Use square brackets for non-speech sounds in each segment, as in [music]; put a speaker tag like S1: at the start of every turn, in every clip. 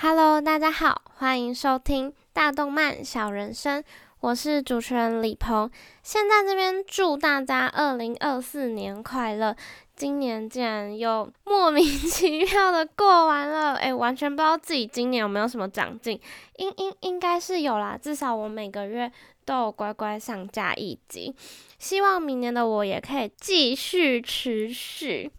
S1: Hello，大家好，欢迎收听大动漫小人生，我是主持人李鹏。现在这边祝大家二零二四年快乐！今年竟然又莫名 [laughs] 其妙的过完了，诶，完全不知道自己今年有没有什么长进，应应应该是有啦，至少我每个月都有乖乖上架一集。希望明年的我也可以继续持续。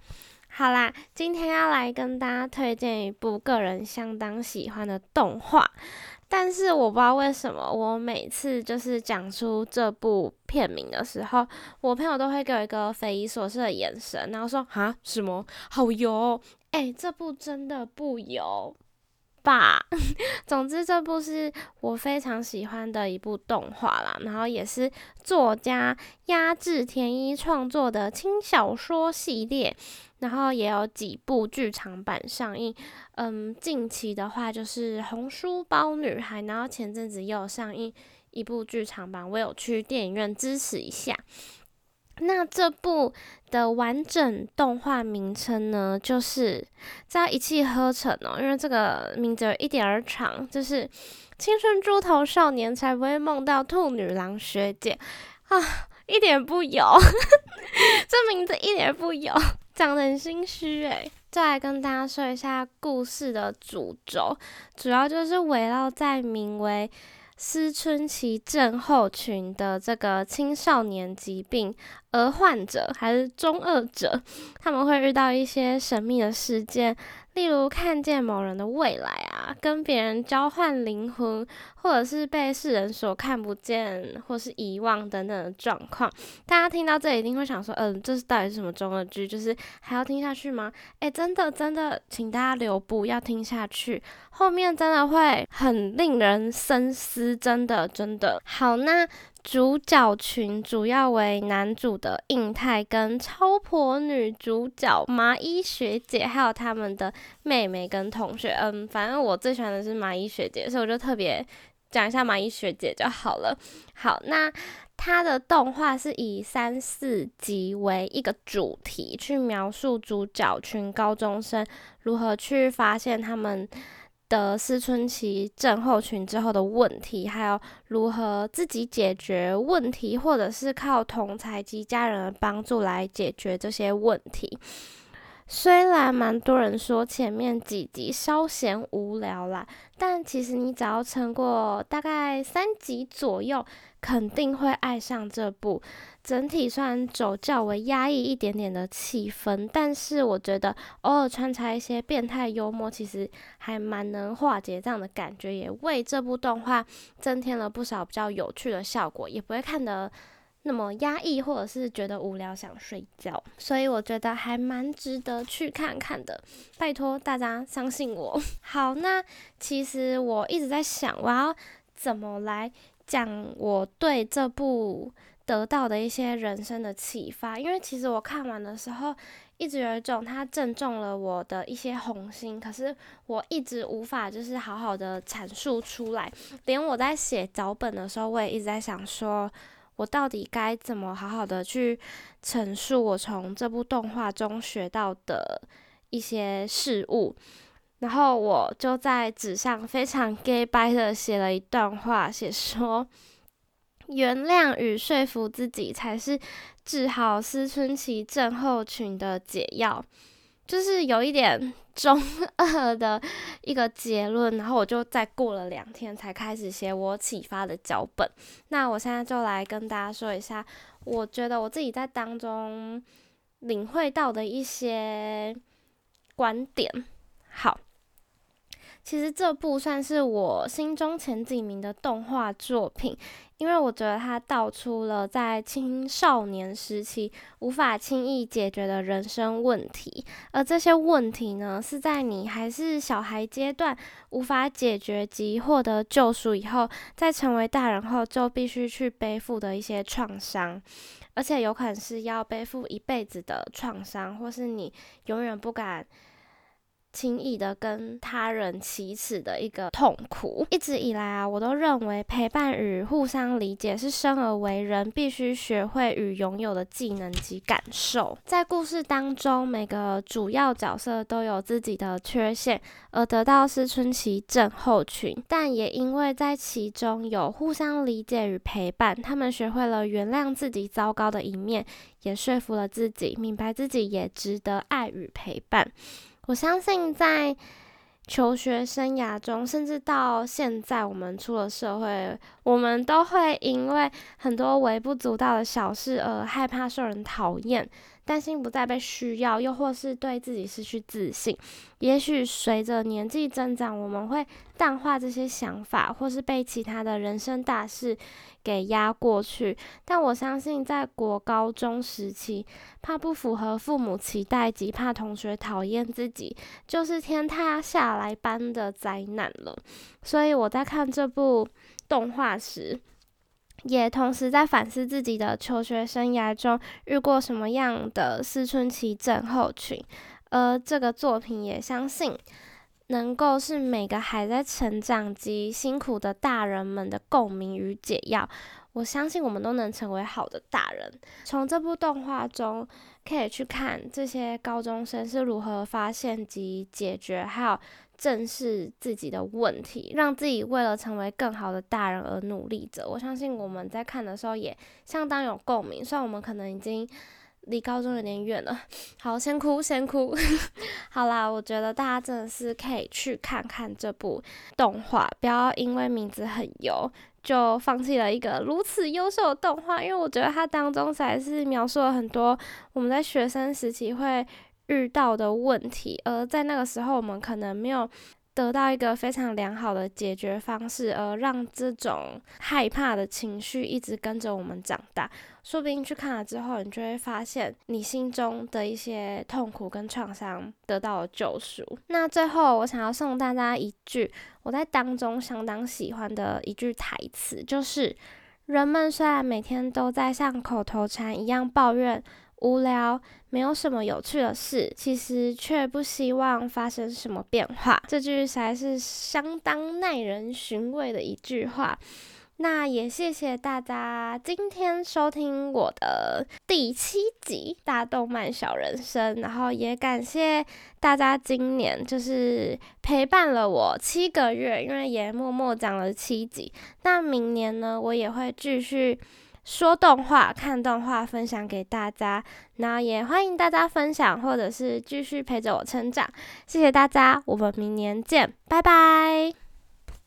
S1: 好啦，今天要来跟大家推荐一部个人相当喜欢的动画，但是我不知道为什么，我每次就是讲出这部片名的时候，我朋友都会给我一个匪夷所思的眼神，然后说啊什么好油？哎，这部真的不油。吧，[laughs] 总之这部是我非常喜欢的一部动画啦，然后也是作家压制田一创作的轻小说系列，然后也有几部剧场版上映。嗯，近期的话就是《红书包女孩》，然后前阵子又有上映一部剧场版，我有去电影院支持一下。那这部的完整动画名称呢，就是在一气呵成哦，因为这个名字有一点儿长，就是青春猪头少年才不会梦到兔女郎学姐啊，一点不油，[laughs] 这名字一点不油，讲得很心虚诶。再来跟大家说一下故事的主轴，主要就是围绕在名为。思春期症候群的这个青少年疾病，而患者还是中二者，他们会遇到一些神秘的事件。例如看见某人的未来啊，跟别人交换灵魂，或者是被世人所看不见或是遗忘等等的状况。大家听到这一定会想说，嗯，这是到底是什么中二剧？就是还要听下去吗？诶，真的真的，请大家留步，要听下去，后面真的会很令人深思，真的真的。好，那。主角群主要为男主的印太跟超婆女主角麻衣学姐，还有他们的妹妹跟同学。嗯，反正我最喜欢的是麻衣学姐，所以我就特别讲一下麻衣学姐就好了。好，那它的动画是以三四集为一个主题，去描述主角群高中生如何去发现他们。的思春期症候群之后的问题，还有如何自己解决问题，或者是靠同才及家人的帮助来解决这些问题。虽然蛮多人说前面几集稍嫌无聊啦，但其实你只要撑过大概三集左右，肯定会爱上这部。整体虽然走较为压抑一点点的气氛，但是我觉得偶尔穿插一些变态幽默，其实还蛮能化解这样的感觉，也为这部动画增添了不少比较有趣的效果，也不会看得。那么压抑，或者是觉得无聊想睡觉，所以我觉得还蛮值得去看看的。拜托大家相信我。[laughs] 好，那其实我一直在想，我要怎么来讲我对这部得到的一些人生的启发？因为其实我看完的时候，一直有一种它正中了我的一些红心，可是我一直无法就是好好的阐述出来。连我在写脚本的时候，我也一直在想说。我到底该怎么好好的去陈述我从这部动画中学到的一些事物？然后我就在纸上非常 gay 白的写了一段话，写说：原谅与说服自己才是治好思春期症候群的解药。就是有一点 [laughs] 中二的一个结论，然后我就再过了两天才开始写我启发的脚本。那我现在就来跟大家说一下，我觉得我自己在当中领会到的一些观点。好。其实这部算是我心中前几名的动画作品，因为我觉得它道出了在青少年时期无法轻易解决的人生问题，而这些问题呢，是在你还是小孩阶段无法解决及获得救赎以后，在成为大人后就必须去背负的一些创伤，而且有可能是要背负一辈子的创伤，或是你永远不敢。轻易的跟他人启齿的一个痛苦。一直以来啊，我都认为陪伴与互相理解是生而为人必须学会与拥有的技能及感受。在故事当中，每个主要角色都有自己的缺陷，而得到思春期症候群，但也因为在其中有互相理解与陪伴，他们学会了原谅自己糟糕的一面，也说服了自己，明白自己也值得爱与陪伴。我相信在求学生涯中，甚至到现在我们出了社会，我们都会因为很多微不足道的小事而害怕受人讨厌。担心不再被需要，又或是对自己失去自信。也许随着年纪增长，我们会淡化这些想法，或是被其他的人生大事给压过去。但我相信，在国高中时期，怕不符合父母期待及怕同学讨厌自己，就是天塌下来般的灾难了。所以我在看这部动画时。也同时在反思自己的求学生涯中遇过什么样的思春期症候群，而这个作品也相信能够是每个还在成长及辛苦的大人们的共鸣与解药。我相信我们都能成为好的大人。从这部动画中可以去看这些高中生是如何发现及解决，还有。正视自己的问题，让自己为了成为更好的大人而努力着。我相信我们在看的时候也相当有共鸣，虽然我们可能已经离高中有点远了。好，先哭先哭。[laughs] 好啦，我觉得大家真的是可以去看看这部动画，不要因为名字很油就放弃了一个如此优秀的动画。因为我觉得它当中才是描述了很多我们在学生时期会。遇到的问题，而在那个时候，我们可能没有得到一个非常良好的解决方式，而让这种害怕的情绪一直跟着我们长大。说不定去看了之后，你就会发现你心中的一些痛苦跟创伤得到了救赎。那最后，我想要送大家一句我在当中相当喜欢的一句台词，就是人们虽然每天都在像口头禅一样抱怨。无聊，没有什么有趣的事，其实却不希望发生什么变化。这句才是相当耐人寻味的一句话。那也谢谢大家今天收听我的第七集《大动漫小人生》，然后也感谢大家今年就是陪伴了我七个月，因为也默默讲了七集。那明年呢，我也会继续。说动画、看动画，分享给大家，那也欢迎大家分享，或者是继续陪着我成长。谢谢大家，我们明年见，拜拜。